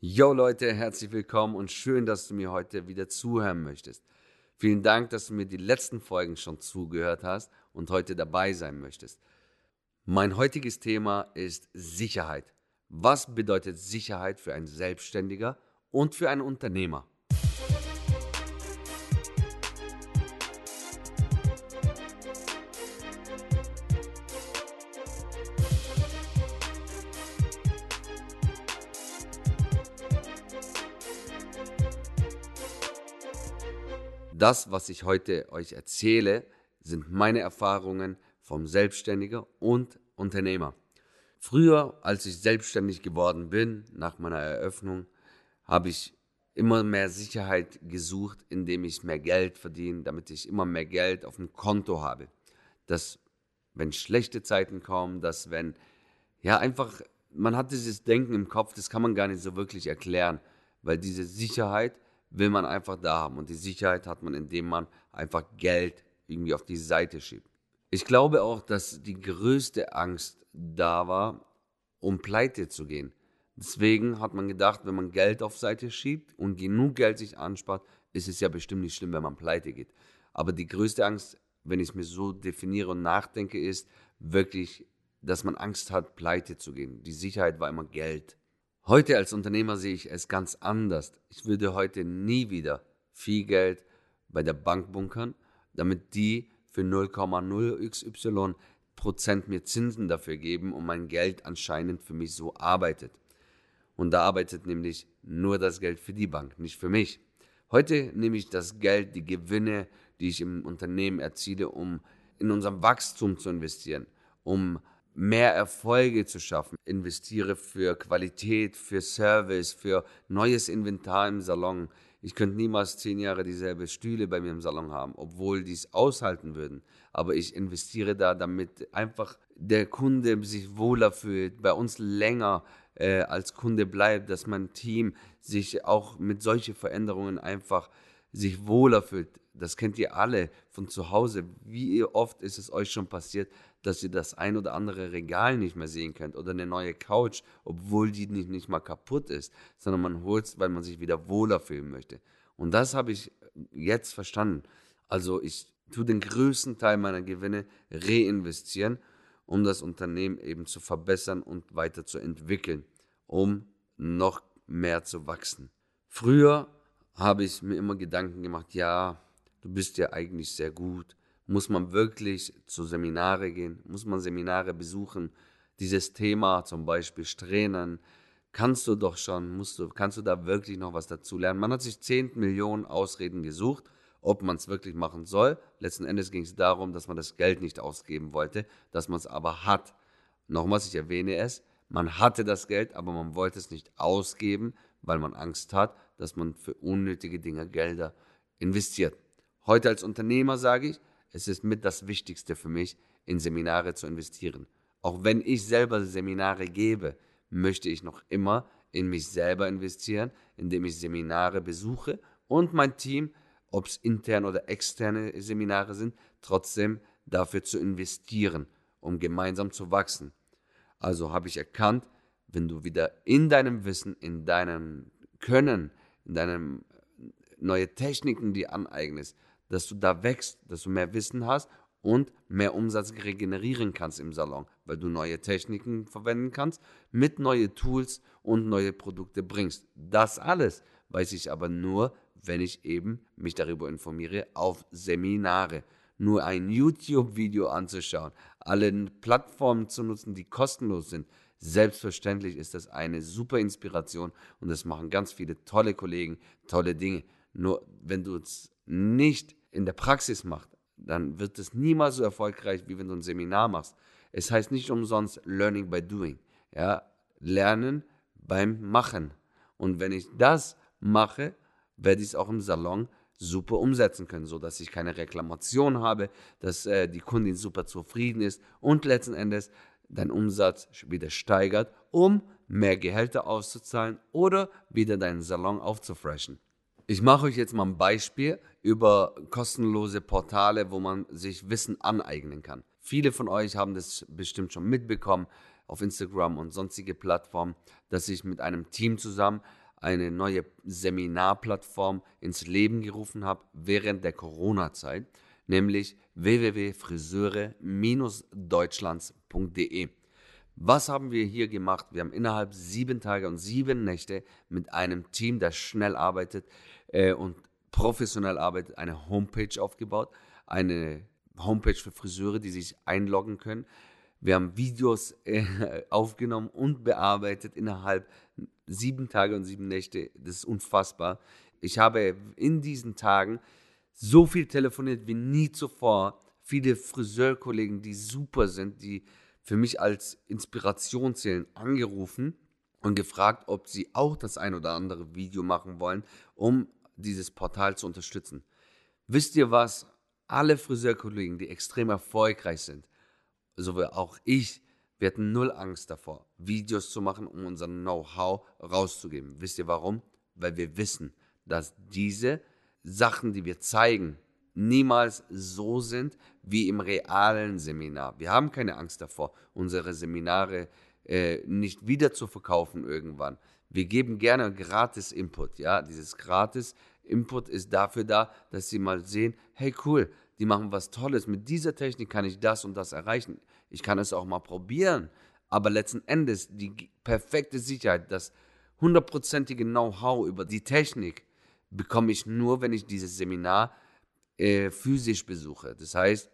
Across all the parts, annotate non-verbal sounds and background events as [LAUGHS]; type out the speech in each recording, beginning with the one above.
Yo Leute, herzlich willkommen und schön, dass du mir heute wieder zuhören möchtest. Vielen Dank, dass du mir die letzten Folgen schon zugehört hast und heute dabei sein möchtest. Mein heutiges Thema ist Sicherheit. Was bedeutet Sicherheit für einen Selbstständiger und für einen Unternehmer? Das, was ich heute euch erzähle, sind meine Erfahrungen vom Selbstständiger und Unternehmer. Früher, als ich selbstständig geworden bin, nach meiner Eröffnung, habe ich immer mehr Sicherheit gesucht, indem ich mehr Geld verdiene, damit ich immer mehr Geld auf dem Konto habe. Dass, wenn schlechte Zeiten kommen, dass wenn, ja, einfach, man hat dieses Denken im Kopf, das kann man gar nicht so wirklich erklären, weil diese Sicherheit will man einfach da haben. Und die Sicherheit hat man, indem man einfach Geld irgendwie auf die Seite schiebt. Ich glaube auch, dass die größte Angst da war, um pleite zu gehen. Deswegen hat man gedacht, wenn man Geld auf Seite schiebt und genug Geld sich anspart, ist es ja bestimmt nicht schlimm, wenn man pleite geht. Aber die größte Angst, wenn ich es mir so definiere und nachdenke, ist wirklich, dass man Angst hat, pleite zu gehen. Die Sicherheit war immer Geld. Heute als Unternehmer sehe ich es ganz anders. Ich würde heute nie wieder viel Geld bei der Bank bunkern, damit die für 0,0xy Prozent mir Zinsen dafür geben und mein Geld anscheinend für mich so arbeitet. Und da arbeitet nämlich nur das Geld für die Bank, nicht für mich. Heute nehme ich das Geld, die Gewinne, die ich im Unternehmen erziele, um in unserem Wachstum zu investieren, um mehr Erfolge zu schaffen. Investiere für Qualität, für Service, für neues Inventar im Salon. Ich könnte niemals zehn Jahre dieselbe Stühle bei mir im Salon haben, obwohl die es aushalten würden. Aber ich investiere da, damit einfach der Kunde sich wohler fühlt, bei uns länger äh, als Kunde bleibt, dass mein Team sich auch mit solchen Veränderungen einfach sich wohler fühlt. Das kennt ihr alle von zu Hause. Wie oft ist es euch schon passiert, dass ihr das ein oder andere Regal nicht mehr sehen könnt oder eine neue Couch, obwohl die nicht, nicht mal kaputt ist, sondern man holt es, weil man sich wieder wohler fühlen möchte. Und das habe ich jetzt verstanden. Also ich tue den größten Teil meiner Gewinne reinvestieren, um das Unternehmen eben zu verbessern und weiterzuentwickeln, um noch mehr zu wachsen. Früher habe ich mir immer Gedanken gemacht, ja, du bist ja eigentlich sehr gut, muss man wirklich zu Seminare gehen? Muss man Seminare besuchen? Dieses Thema zum Beispiel Strähnen, kannst du doch schon, musst du, kannst du da wirklich noch was dazu lernen? Man hat sich 10 Millionen Ausreden gesucht, ob man es wirklich machen soll. Letzten Endes ging es darum, dass man das Geld nicht ausgeben wollte, dass man es aber hat. Nochmals, ich erwähne es, man hatte das Geld, aber man wollte es nicht ausgeben, weil man Angst hat, dass man für unnötige Dinge Gelder investiert. Heute als Unternehmer sage ich, es ist mit das Wichtigste für mich, in Seminare zu investieren. Auch wenn ich selber Seminare gebe, möchte ich noch immer in mich selber investieren, indem ich Seminare besuche und mein Team, ob es interne oder externe Seminare sind, trotzdem dafür zu investieren, um gemeinsam zu wachsen. Also habe ich erkannt, wenn du wieder in deinem Wissen, in deinem Können, in deinem neue Techniken die aneignest, dass du da wächst, dass du mehr Wissen hast und mehr Umsatz regenerieren kannst im Salon, weil du neue Techniken verwenden kannst, mit neue Tools und neue Produkte bringst. Das alles weiß ich aber nur, wenn ich eben mich darüber informiere auf Seminare. Nur ein YouTube-Video anzuschauen, alle Plattformen zu nutzen, die kostenlos sind. Selbstverständlich ist das eine super Inspiration und das machen ganz viele tolle Kollegen, tolle Dinge. Nur wenn du es nicht in der Praxis macht, dann wird es niemals so erfolgreich, wie wenn du ein Seminar machst. Es heißt nicht umsonst Learning by Doing. Ja, Lernen beim Machen. Und wenn ich das mache, werde ich es auch im Salon super umsetzen können, so dass ich keine Reklamation habe, dass äh, die Kundin super zufrieden ist und letzten Endes dein Umsatz wieder steigert, um mehr Gehälter auszuzahlen oder wieder deinen Salon aufzufreshen. Ich mache euch jetzt mal ein Beispiel über kostenlose Portale, wo man sich Wissen aneignen kann. Viele von euch haben das bestimmt schon mitbekommen auf Instagram und sonstige Plattformen, dass ich mit einem Team zusammen eine neue Seminarplattform ins Leben gerufen habe während der Corona-Zeit, nämlich www.friseure-deutschlands.de. Was haben wir hier gemacht? Wir haben innerhalb sieben Tage und sieben Nächte mit einem Team, das schnell arbeitet äh, und professionell arbeitet, eine Homepage aufgebaut. Eine Homepage für Friseure, die sich einloggen können. Wir haben Videos äh, aufgenommen und bearbeitet innerhalb sieben Tage und sieben Nächte. Das ist unfassbar. Ich habe in diesen Tagen so viel telefoniert wie nie zuvor. Viele Friseurkollegen, die super sind, die für mich als Inspiration zählen, angerufen und gefragt, ob sie auch das ein oder andere Video machen wollen, um dieses Portal zu unterstützen. Wisst ihr was? Alle Friseurkollegen, die extrem erfolgreich sind, so wie auch ich, wir hatten null Angst davor, Videos zu machen, um unser Know-how rauszugeben. Wisst ihr warum? Weil wir wissen, dass diese Sachen, die wir zeigen, niemals so sind wie im realen Seminar. Wir haben keine Angst davor, unsere Seminare äh, nicht wieder zu verkaufen irgendwann. Wir geben gerne gratis Input. Ja, dieses gratis Input ist dafür da, dass sie mal sehen, hey cool, die machen was Tolles. Mit dieser Technik kann ich das und das erreichen. Ich kann es auch mal probieren. Aber letzten Endes die perfekte Sicherheit, das hundertprozentige Know-how über die Technik bekomme ich nur, wenn ich dieses Seminar äh, physisch besuche. Das heißt,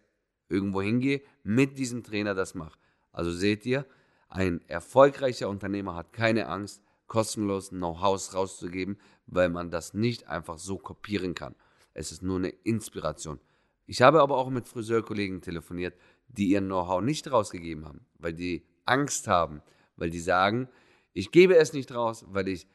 irgendwo hingehe, mit diesem Trainer das mache. Also seht ihr, ein erfolgreicher Unternehmer hat keine Angst, kostenlos Know-hows rauszugeben, weil man das nicht einfach so kopieren kann. Es ist nur eine Inspiration. Ich habe aber auch mit Friseurkollegen telefoniert, die ihr Know-how nicht rausgegeben haben, weil die Angst haben, weil die sagen, ich gebe es nicht raus, weil ich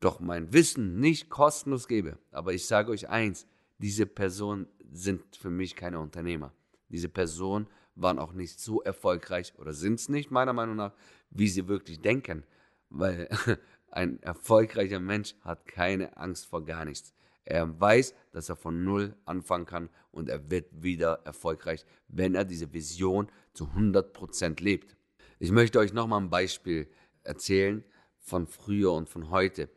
doch mein Wissen nicht kostenlos gebe. Aber ich sage euch eins, diese Personen sind für mich keine Unternehmer. Diese Personen waren auch nicht so erfolgreich oder sind es nicht, meiner Meinung nach, wie sie wirklich denken. Weil [LAUGHS] ein erfolgreicher Mensch hat keine Angst vor gar nichts. Er weiß, dass er von Null anfangen kann und er wird wieder erfolgreich, wenn er diese Vision zu 100% lebt. Ich möchte euch nochmal ein Beispiel erzählen von früher und von heute.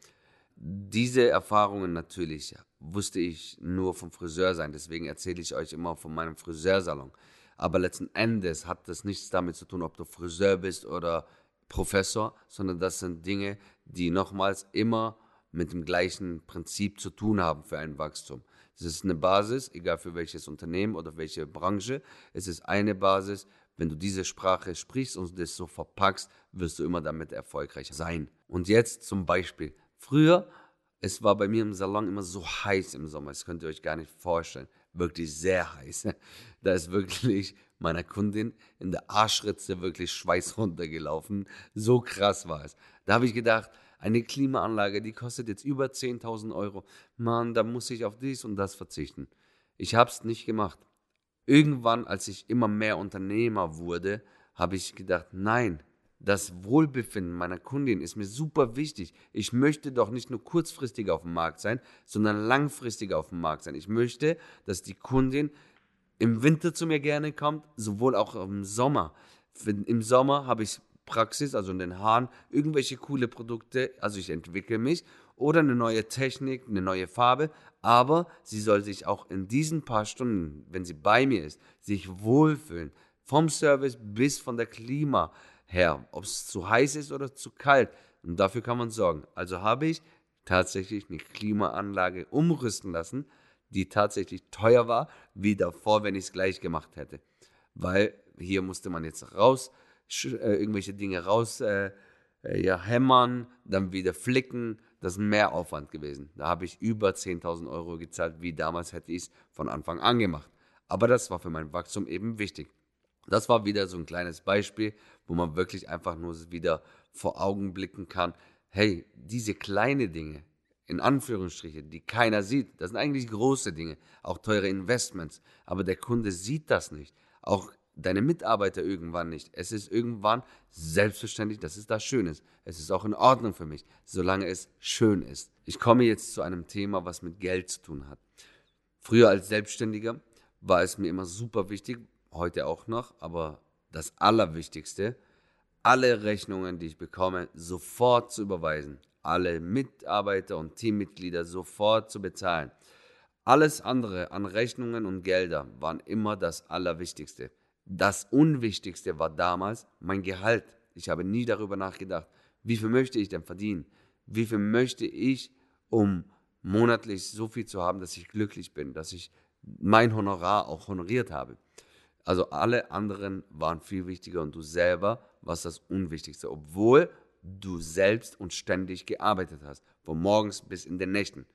Diese Erfahrungen natürlich wusste ich nur vom Friseur sein, deswegen erzähle ich euch immer von meinem Friseursalon. Aber letzten Endes hat das nichts damit zu tun, ob du Friseur bist oder Professor, sondern das sind Dinge, die nochmals immer mit dem gleichen Prinzip zu tun haben für ein Wachstum. Es ist eine Basis, egal für welches Unternehmen oder welche Branche. Es ist eine Basis. Wenn du diese Sprache sprichst und das so verpackst, wirst du immer damit erfolgreich sein. Und jetzt zum Beispiel. Früher, es war bei mir im Salon immer so heiß im Sommer. Das könnt ihr euch gar nicht vorstellen. Wirklich sehr heiß. Da ist wirklich meiner Kundin in der Arschritze wirklich Schweiß runtergelaufen. So krass war es. Da habe ich gedacht, eine Klimaanlage, die kostet jetzt über 10.000 Euro. Mann, da muss ich auf dies und das verzichten. Ich habe es nicht gemacht. Irgendwann, als ich immer mehr Unternehmer wurde, habe ich gedacht, nein, das Wohlbefinden meiner Kundin ist mir super wichtig. Ich möchte doch nicht nur kurzfristig auf dem Markt sein, sondern langfristig auf dem Markt sein. Ich möchte, dass die Kundin im Winter zu mir gerne kommt, sowohl auch im Sommer. Im Sommer habe ich Praxis, also in den Haaren, irgendwelche coole Produkte, also ich entwickle mich oder eine neue Technik, eine neue Farbe, aber sie soll sich auch in diesen paar Stunden, wenn sie bei mir ist, sich wohlfühlen. Vom Service bis von der Klima her, ob es zu heiß ist oder zu kalt. Und dafür kann man sorgen. Also habe ich tatsächlich eine Klimaanlage umrüsten lassen, die tatsächlich teuer war, wie davor, wenn ich es gleich gemacht hätte. Weil hier musste man jetzt raus, äh, irgendwelche Dinge raus äh, äh, ja, hämmern, dann wieder flicken. Das ist ein Mehraufwand gewesen. Da habe ich über 10.000 Euro gezahlt, wie damals hätte ich es von Anfang an gemacht. Aber das war für mein Wachstum eben wichtig. Das war wieder so ein kleines Beispiel, wo man wirklich einfach nur wieder vor Augen blicken kann. Hey, diese kleinen Dinge, in Anführungsstrichen, die keiner sieht, das sind eigentlich große Dinge, auch teure Investments. Aber der Kunde sieht das nicht. Auch deine Mitarbeiter irgendwann nicht. Es ist irgendwann selbstverständlich, dass es da schön ist. Es ist auch in Ordnung für mich, solange es schön ist. Ich komme jetzt zu einem Thema, was mit Geld zu tun hat. Früher als Selbstständiger war es mir immer super wichtig, heute auch noch, aber das Allerwichtigste, alle Rechnungen, die ich bekomme, sofort zu überweisen. Alle Mitarbeiter und Teammitglieder sofort zu bezahlen. Alles andere an Rechnungen und Gelder waren immer das Allerwichtigste. Das Unwichtigste war damals mein Gehalt. Ich habe nie darüber nachgedacht, wie viel möchte ich denn verdienen? Wie viel möchte ich, um monatlich so viel zu haben, dass ich glücklich bin, dass ich mein Honorar auch honoriert habe. Also alle anderen waren viel wichtiger und du selber warst das Unwichtigste, obwohl du selbst und ständig gearbeitet hast, von morgens bis in den Nächten.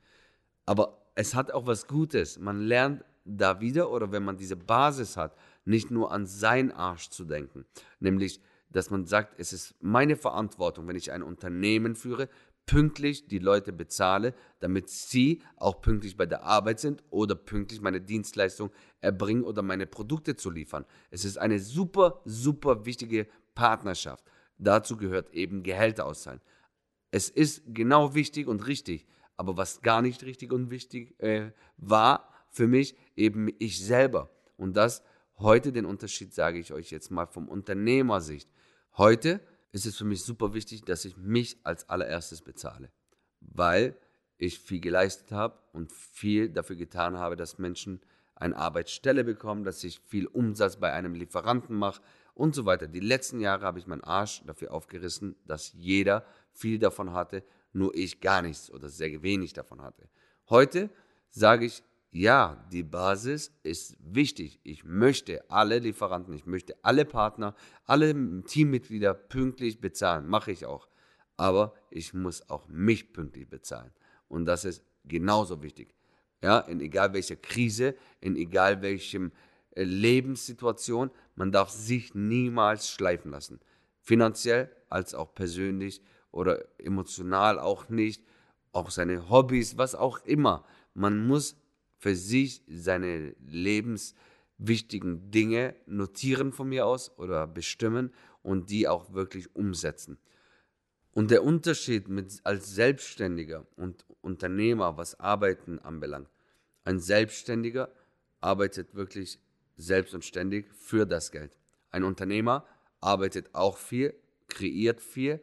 Aber es hat auch was Gutes. Man lernt da wieder oder wenn man diese Basis hat, nicht nur an sein Arsch zu denken, nämlich dass man sagt, es ist meine Verantwortung, wenn ich ein Unternehmen führe, pünktlich die Leute bezahle, damit sie auch pünktlich bei der Arbeit sind oder pünktlich meine Dienstleistung erbringen oder meine Produkte zu liefern. Es ist eine super, super wichtige Partnerschaft. Dazu gehört eben Gehälter auszahlen. Es ist genau wichtig und richtig, aber was gar nicht richtig und wichtig äh, war für mich, eben ich selber. Und das heute den Unterschied sage ich euch jetzt mal vom Unternehmersicht. Heute ist es für mich super wichtig, dass ich mich als allererstes bezahle, weil ich viel geleistet habe und viel dafür getan habe, dass Menschen eine Arbeitsstelle bekommen, dass ich viel Umsatz bei einem Lieferanten mache und so weiter. Die letzten Jahre habe ich meinen Arsch dafür aufgerissen, dass jeder viel davon hatte, nur ich gar nichts oder sehr wenig davon hatte. Heute sage ich, ja, die Basis ist wichtig. Ich möchte alle Lieferanten, ich möchte alle Partner, alle Teammitglieder pünktlich bezahlen. Mache ich auch. Aber ich muss auch mich pünktlich bezahlen. Und das ist genauso wichtig. Ja, in egal welcher Krise, in egal welchem Lebenssituation, man darf sich niemals schleifen lassen. Finanziell als auch persönlich oder emotional auch nicht. Auch seine Hobbys, was auch immer. Man muss für sich seine lebenswichtigen Dinge notieren von mir aus oder bestimmen und die auch wirklich umsetzen. Und der Unterschied mit, als Selbstständiger und Unternehmer, was Arbeiten anbelangt, ein Selbstständiger arbeitet wirklich selbst und ständig für das Geld. Ein Unternehmer arbeitet auch viel, kreiert viel,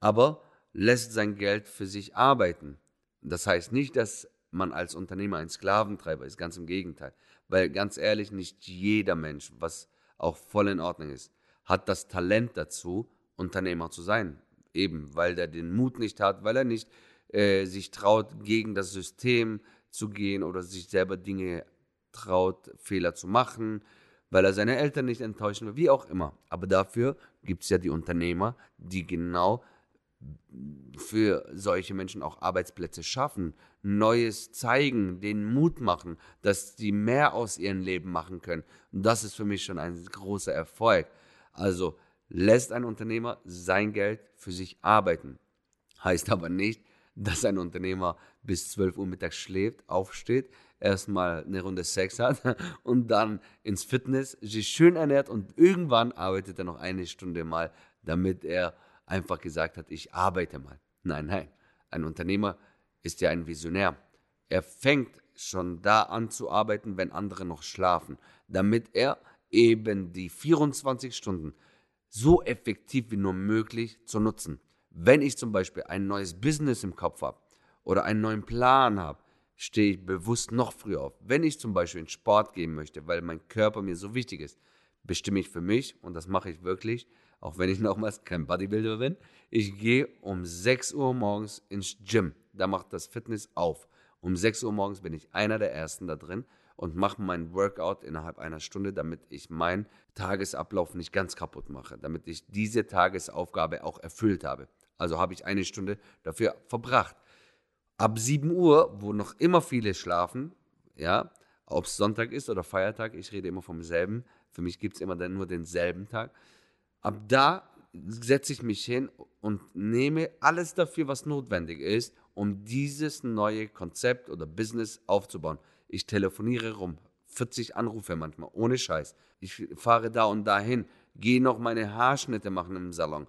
aber lässt sein Geld für sich arbeiten. Das heißt nicht, dass man als Unternehmer ein Sklaventreiber ist, ganz im Gegenteil. Weil ganz ehrlich, nicht jeder Mensch, was auch voll in Ordnung ist, hat das Talent dazu, Unternehmer zu sein. Eben, weil er den Mut nicht hat, weil er nicht äh, sich traut, gegen das System zu gehen oder sich selber Dinge traut, Fehler zu machen, weil er seine Eltern nicht enttäuschen will, wie auch immer. Aber dafür gibt es ja die Unternehmer, die genau für solche Menschen auch Arbeitsplätze schaffen, Neues zeigen, denen Mut machen, dass sie mehr aus ihrem Leben machen können. Und das ist für mich schon ein großer Erfolg. Also lässt ein Unternehmer sein Geld für sich arbeiten. Heißt aber nicht, dass ein Unternehmer bis 12 Uhr mittags schläft, aufsteht, erstmal eine Runde Sex hat [LAUGHS] und dann ins Fitness, sich schön ernährt und irgendwann arbeitet er noch eine Stunde mal, damit er einfach gesagt hat, ich arbeite mal. Nein, nein. Ein Unternehmer ist ja ein Visionär. Er fängt schon da an zu arbeiten, wenn andere noch schlafen, damit er eben die 24 Stunden so effektiv wie nur möglich zu nutzen. Wenn ich zum Beispiel ein neues Business im Kopf habe oder einen neuen Plan habe, stehe ich bewusst noch früher auf. Wenn ich zum Beispiel in Sport gehen möchte, weil mein Körper mir so wichtig ist, bestimme ich für mich, und das mache ich wirklich, auch wenn ich [LAUGHS] nochmals kein Bodybuilder bin, ich gehe um 6 Uhr morgens ins Gym. Da macht das Fitness auf. Um 6 Uhr morgens bin ich einer der Ersten da drin und mache meinen Workout innerhalb einer Stunde, damit ich meinen Tagesablauf nicht ganz kaputt mache, damit ich diese Tagesaufgabe auch erfüllt habe. Also habe ich eine Stunde dafür verbracht. Ab 7 Uhr, wo noch immer viele schlafen, ja, ob es Sonntag ist oder Feiertag, ich rede immer vom selben, für mich gibt es immer nur denselben Tag, Ab da setze ich mich hin und nehme alles dafür, was notwendig ist, um dieses neue Konzept oder Business aufzubauen. Ich telefoniere rum, 40 Anrufe manchmal, ohne Scheiß. Ich fahre da und dahin, gehe noch meine Haarschnitte machen im Salon.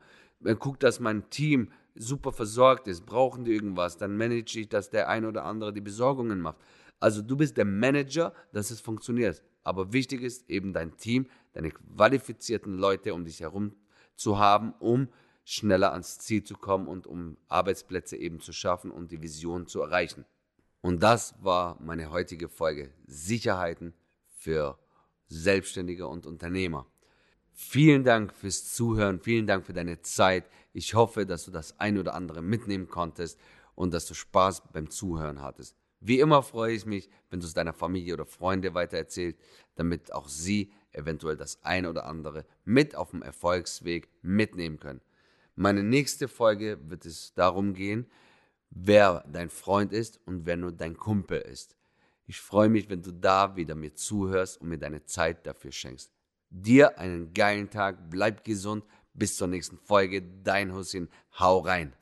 Guck, dass mein Team super versorgt ist. Brauchen die irgendwas? Dann manage ich, dass der eine oder andere die Besorgungen macht. Also du bist der Manager, dass es funktioniert. Aber wichtig ist eben dein Team, deine qualifizierten Leute um dich herum zu haben, um schneller ans Ziel zu kommen und um Arbeitsplätze eben zu schaffen und die Vision zu erreichen. Und das war meine heutige Folge. Sicherheiten für Selbstständige und Unternehmer. Vielen Dank fürs Zuhören, vielen Dank für deine Zeit. Ich hoffe, dass du das ein oder andere mitnehmen konntest und dass du Spaß beim Zuhören hattest. Wie immer freue ich mich, wenn du es deiner Familie oder Freunde weitererzählst, damit auch sie eventuell das ein oder andere mit auf dem Erfolgsweg mitnehmen können. Meine nächste Folge wird es darum gehen, wer dein Freund ist und wer nur dein Kumpel ist. Ich freue mich, wenn du da wieder mir zuhörst und mir deine Zeit dafür schenkst. Dir einen geilen Tag, bleib gesund, bis zur nächsten Folge. Dein Hussein, hau rein.